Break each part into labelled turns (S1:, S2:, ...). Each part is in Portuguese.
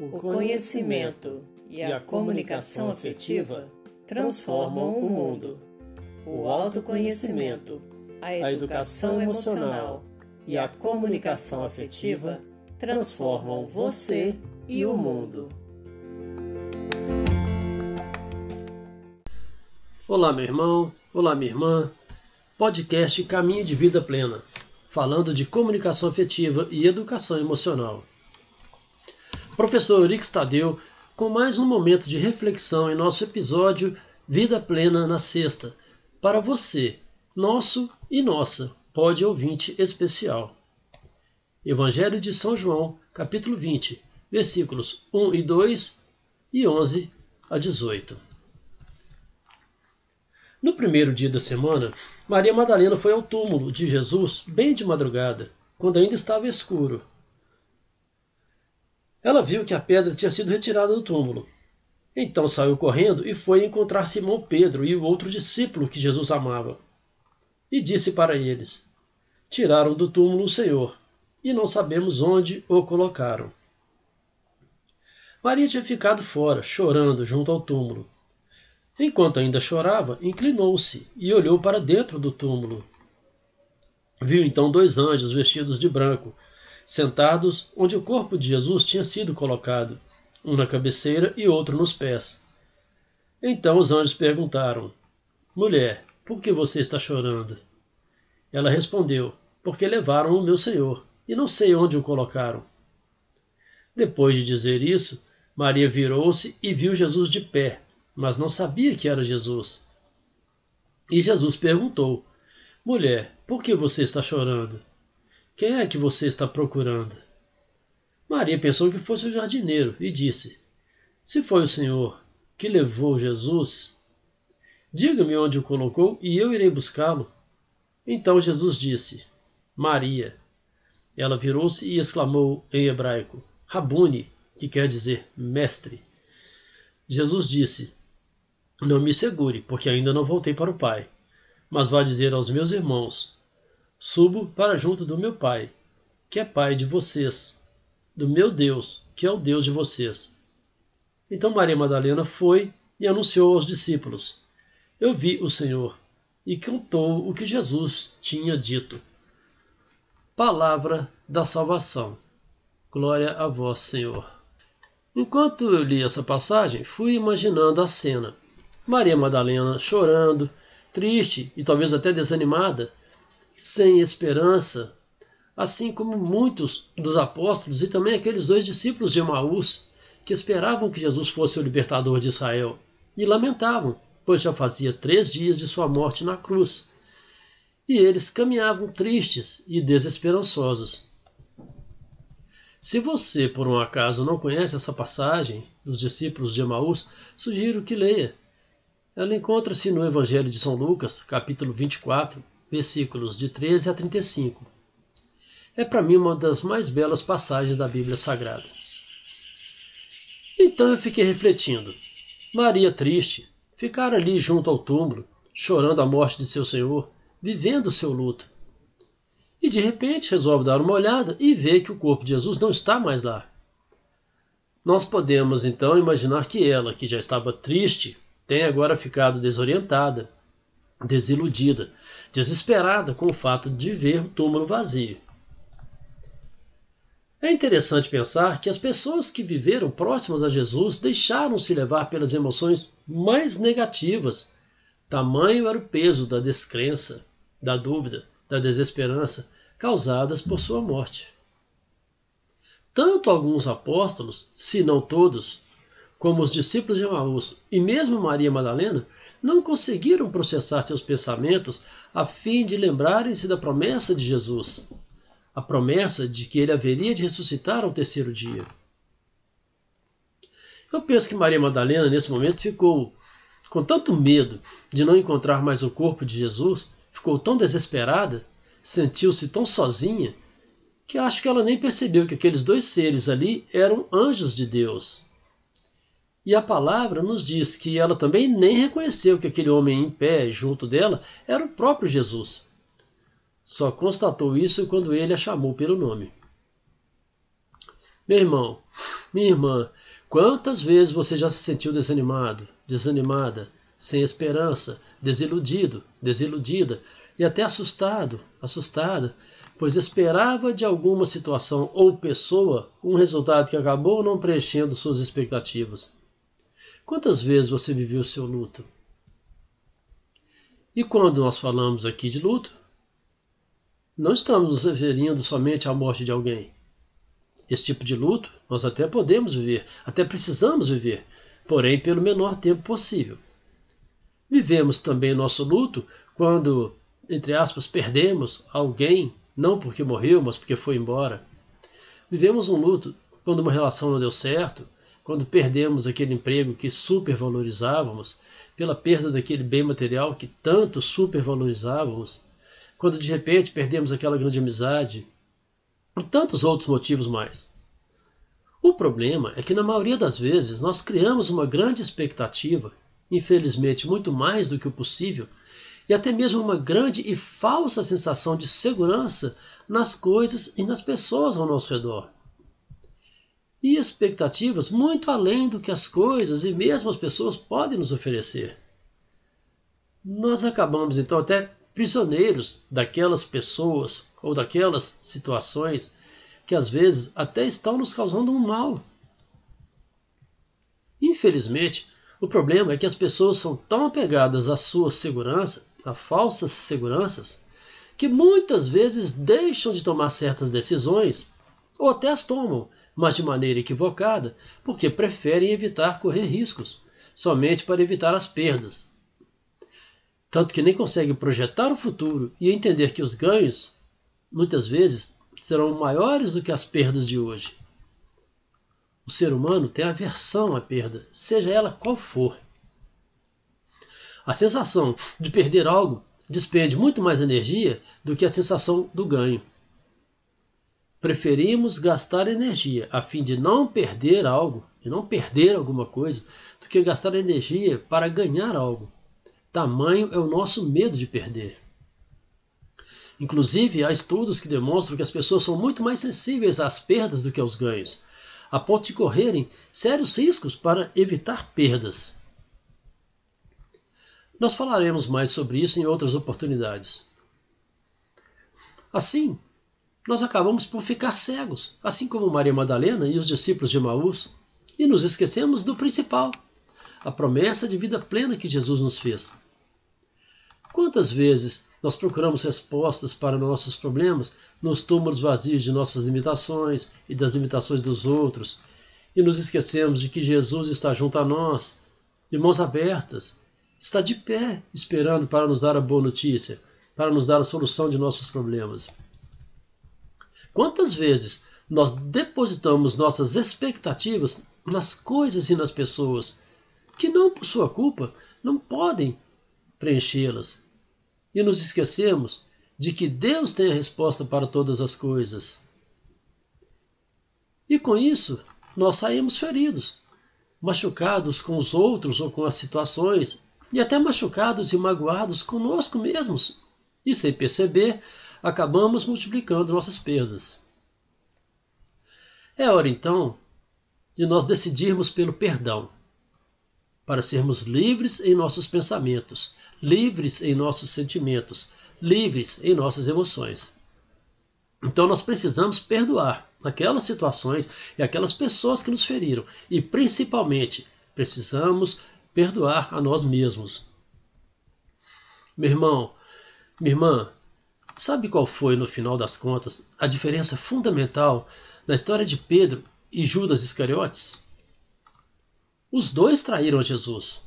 S1: O conhecimento e a comunicação afetiva transformam o mundo. O autoconhecimento, a educação emocional e a comunicação afetiva transformam você e o mundo.
S2: Olá, meu irmão. Olá, minha irmã. Podcast Caminho de Vida Plena, falando de comunicação afetiva e educação emocional. Professor Rick Tadeu com mais um momento de reflexão em nosso episódio Vida Plena na Sexta, para você, nosso e nossa, pode ouvinte especial. Evangelho de São João, capítulo 20, versículos 1 e 2 e 11 a 18. No primeiro dia da semana, Maria Madalena foi ao túmulo de Jesus bem de madrugada, quando ainda estava escuro, ela viu que a pedra tinha sido retirada do túmulo. Então saiu correndo e foi encontrar Simão Pedro e o outro discípulo que Jesus amava. E disse para eles: Tiraram do túmulo o Senhor, e não sabemos onde o colocaram. Maria tinha ficado fora, chorando junto ao túmulo. Enquanto ainda chorava, inclinou-se e olhou para dentro do túmulo. Viu então dois anjos vestidos de branco sentados onde o corpo de Jesus tinha sido colocado, um na cabeceira e outro nos pés. Então os anjos perguntaram: Mulher, por que você está chorando? Ela respondeu: Porque levaram o meu senhor, e não sei onde o colocaram. Depois de dizer isso, Maria virou-se e viu Jesus de pé, mas não sabia que era Jesus. E Jesus perguntou: Mulher, por que você está chorando? Quem é que você está procurando? Maria pensou que fosse o jardineiro e disse: Se foi o Senhor que levou Jesus, diga-me onde o colocou e eu irei buscá-lo. Então Jesus disse: Maria. Ela virou-se e exclamou em hebraico: Rabuni, que quer dizer mestre. Jesus disse: Não me segure, porque ainda não voltei para o Pai, mas vá dizer aos meus irmãos: Subo para junto do meu Pai, que é Pai de vocês, do meu Deus, que é o Deus de vocês. Então Maria Madalena foi e anunciou aos discípulos: Eu vi o Senhor, e contou o que Jesus tinha dito. Palavra da salvação. Glória a vós, Senhor. Enquanto eu li essa passagem, fui imaginando a cena. Maria Madalena chorando, triste e talvez até desanimada, sem esperança, assim como muitos dos apóstolos e também aqueles dois discípulos de Emaús que esperavam que Jesus fosse o libertador de Israel e lamentavam, pois já fazia três dias de sua morte na cruz. E eles caminhavam tristes e desesperançosos. Se você, por um acaso, não conhece essa passagem dos discípulos de Emaús, sugiro que leia. Ela encontra-se no Evangelho de São Lucas, capítulo 24, versículos de 13 a 35. É para mim uma das mais belas passagens da Bíblia Sagrada. Então eu fiquei refletindo. Maria triste, ficar ali junto ao túmulo, chorando a morte de seu Senhor, vivendo o seu luto. E de repente resolve dar uma olhada e vê que o corpo de Jesus não está mais lá. Nós podemos então imaginar que ela, que já estava triste, tem agora ficado desorientada, desiludida, desesperada com o fato de ver o túmulo vazio. É interessante pensar que as pessoas que viveram próximas a Jesus deixaram-se levar pelas emoções mais negativas. Tamanho era o peso da descrença, da dúvida, da desesperança causadas por sua morte. Tanto alguns apóstolos, se não todos, como os discípulos de Emaús e mesmo Maria Madalena, não conseguiram processar seus pensamentos a fim de lembrarem-se da promessa de Jesus, a promessa de que ele haveria de ressuscitar ao terceiro dia. Eu penso que Maria Madalena, nesse momento, ficou com tanto medo de não encontrar mais o corpo de Jesus, ficou tão desesperada, sentiu-se tão sozinha, que acho que ela nem percebeu que aqueles dois seres ali eram anjos de Deus e a palavra nos diz que ela também nem reconheceu que aquele homem em pé junto dela era o próprio Jesus. Só constatou isso quando ele a chamou pelo nome. Meu irmão, Minha irmã, quantas vezes você já se sentiu desanimado, desanimada, sem esperança, desiludido, desiludida e até assustado, assustada, pois esperava de alguma situação ou pessoa um resultado que acabou não preenchendo suas expectativas? Quantas vezes você viveu o seu luto? E quando nós falamos aqui de luto, não estamos nos referindo somente à morte de alguém. Esse tipo de luto nós até podemos viver, até precisamos viver, porém pelo menor tempo possível. Vivemos também nosso luto quando, entre aspas, perdemos alguém, não porque morreu, mas porque foi embora. Vivemos um luto quando uma relação não deu certo, quando perdemos aquele emprego que supervalorizávamos, pela perda daquele bem material que tanto supervalorizávamos, quando de repente perdemos aquela grande amizade, e tantos outros motivos mais. O problema é que na maioria das vezes nós criamos uma grande expectativa, infelizmente muito mais do que o possível, e até mesmo uma grande e falsa sensação de segurança nas coisas e nas pessoas ao nosso redor e expectativas muito além do que as coisas e mesmo as pessoas podem nos oferecer. Nós acabamos então até prisioneiros daquelas pessoas ou daquelas situações que às vezes até estão nos causando um mal. Infelizmente, o problema é que as pessoas são tão apegadas à sua segurança, a falsas seguranças, que muitas vezes deixam de tomar certas decisões ou até as tomam mas de maneira equivocada, porque preferem evitar correr riscos, somente para evitar as perdas. Tanto que nem conseguem projetar o futuro e entender que os ganhos, muitas vezes, serão maiores do que as perdas de hoje. O ser humano tem aversão à perda, seja ela qual for. A sensação de perder algo despende muito mais energia do que a sensação do ganho. Preferimos gastar energia a fim de não perder algo, de não perder alguma coisa, do que gastar energia para ganhar algo. Tamanho é o nosso medo de perder. Inclusive, há estudos que demonstram que as pessoas são muito mais sensíveis às perdas do que aos ganhos, a ponto de correrem sérios riscos para evitar perdas. Nós falaremos mais sobre isso em outras oportunidades. Assim, nós acabamos por ficar cegos, assim como Maria Madalena e os discípulos de Maús, e nos esquecemos do principal, a promessa de vida plena que Jesus nos fez. Quantas vezes nós procuramos respostas para nossos problemas nos túmulos vazios de nossas limitações e das limitações dos outros, e nos esquecemos de que Jesus está junto a nós, de mãos abertas, está de pé, esperando para nos dar a boa notícia, para nos dar a solução de nossos problemas. Quantas vezes nós depositamos nossas expectativas nas coisas e nas pessoas que, não por sua culpa, não podem preenchê-las? E nos esquecemos de que Deus tem a resposta para todas as coisas. E com isso, nós saímos feridos, machucados com os outros ou com as situações, e até machucados e magoados conosco mesmos. E sem perceber, acabamos multiplicando nossas perdas. É hora então de nós decidirmos pelo perdão, para sermos livres em nossos pensamentos, livres em nossos sentimentos, livres em nossas emoções. Então nós precisamos perdoar aquelas situações e aquelas pessoas que nos feriram e principalmente precisamos perdoar a nós mesmos. Meu irmão, minha irmã, Sabe qual foi, no final das contas, a diferença fundamental na história de Pedro e Judas Iscariotes? Os dois traíram Jesus.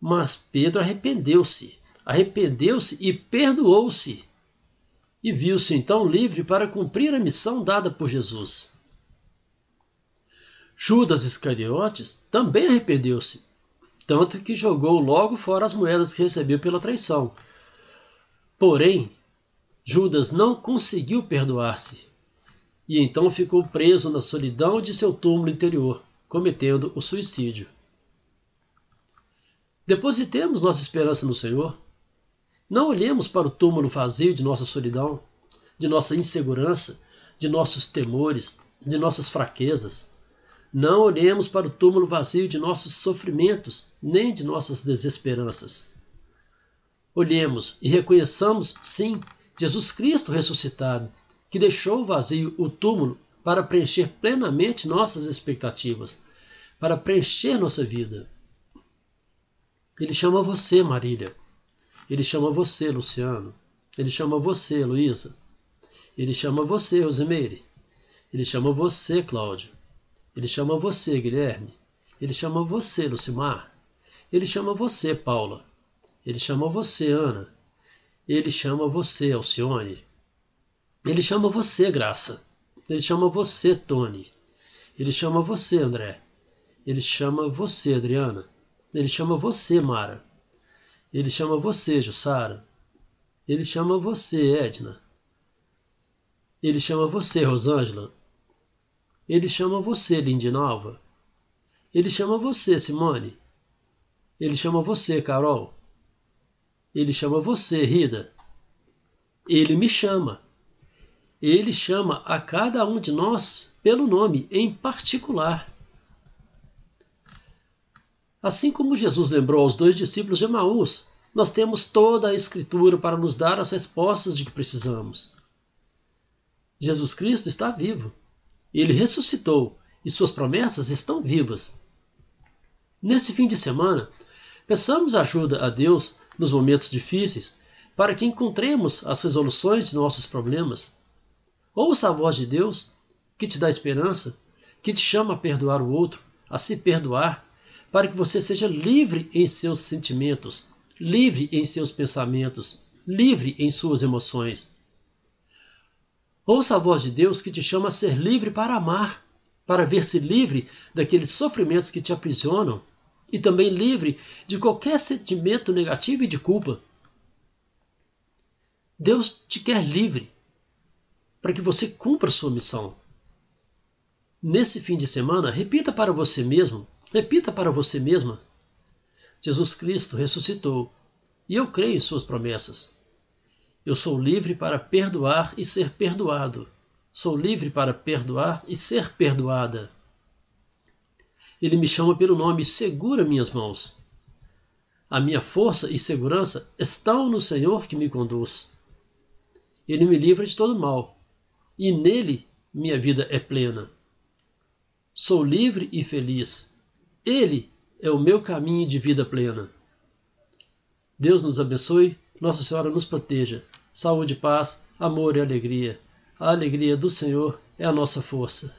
S2: Mas Pedro arrependeu-se, arrependeu-se e perdoou-se. E viu-se então livre para cumprir a missão dada por Jesus. Judas Iscariotes também arrependeu-se, tanto que jogou logo fora as moedas que recebeu pela traição Porém, Judas não conseguiu perdoar-se e então ficou preso na solidão de seu túmulo interior, cometendo o suicídio. Depositemos nossa esperança no Senhor. Não olhemos para o túmulo vazio de nossa solidão, de nossa insegurança, de nossos temores, de nossas fraquezas. Não olhemos para o túmulo vazio de nossos sofrimentos, nem de nossas desesperanças. Olhemos e reconheçamos, sim, Jesus Cristo ressuscitado, que deixou vazio o túmulo para preencher plenamente nossas expectativas, para preencher nossa vida. Ele chama você, Marília. Ele chama você, Luciano. Ele chama você, Luísa. Ele chama você, Rosemeire. Ele chama você, Cláudio. Ele chama você, Guilherme. Ele chama você, Lucimar. Ele chama você, Paula. Ele chama você, Ana. Ele chama você, Alcione. Ele chama você, Graça. Ele chama você, Tony. Ele chama você, André. Ele chama você, Adriana. Ele chama você, Mara. Ele chama você, Jussara. Ele chama você, Edna. Ele chama você, Rosângela. Ele chama você, Lindinalva. Ele chama você, Simone. Ele chama você, Carol. Ele chama você, Rida. Ele me chama. Ele chama a cada um de nós pelo nome em particular. Assim como Jesus lembrou aos dois discípulos de Emaús, nós temos toda a Escritura para nos dar as respostas de que precisamos. Jesus Cristo está vivo. Ele ressuscitou e suas promessas estão vivas. Nesse fim de semana, peçamos ajuda a Deus nos momentos difíceis para que encontremos as resoluções de nossos problemas. Ouça a voz de Deus que te dá esperança, que te chama a perdoar o outro, a se perdoar para que você seja livre em seus sentimentos, livre em seus pensamentos, livre em suas emoções. Ouça a voz de Deus que te chama a ser livre para amar, para ver-se livre daqueles sofrimentos que te aprisionam e também livre de qualquer sentimento negativo e de culpa. Deus te quer livre para que você cumpra sua missão. Nesse fim de semana, repita para você mesmo Repita para você mesma: Jesus Cristo ressuscitou e eu creio em Suas promessas. Eu sou livre para perdoar e ser perdoado. Sou livre para perdoar e ser perdoada. Ele me chama pelo nome e segura minhas mãos. A minha força e segurança estão no Senhor que me conduz. Ele me livra de todo mal, e nele minha vida é plena. Sou livre e feliz ele é o meu caminho de vida plena. Deus nos abençoe, Nossa Senhora nos proteja. Saúde, paz, amor e alegria. A alegria do Senhor é a nossa força.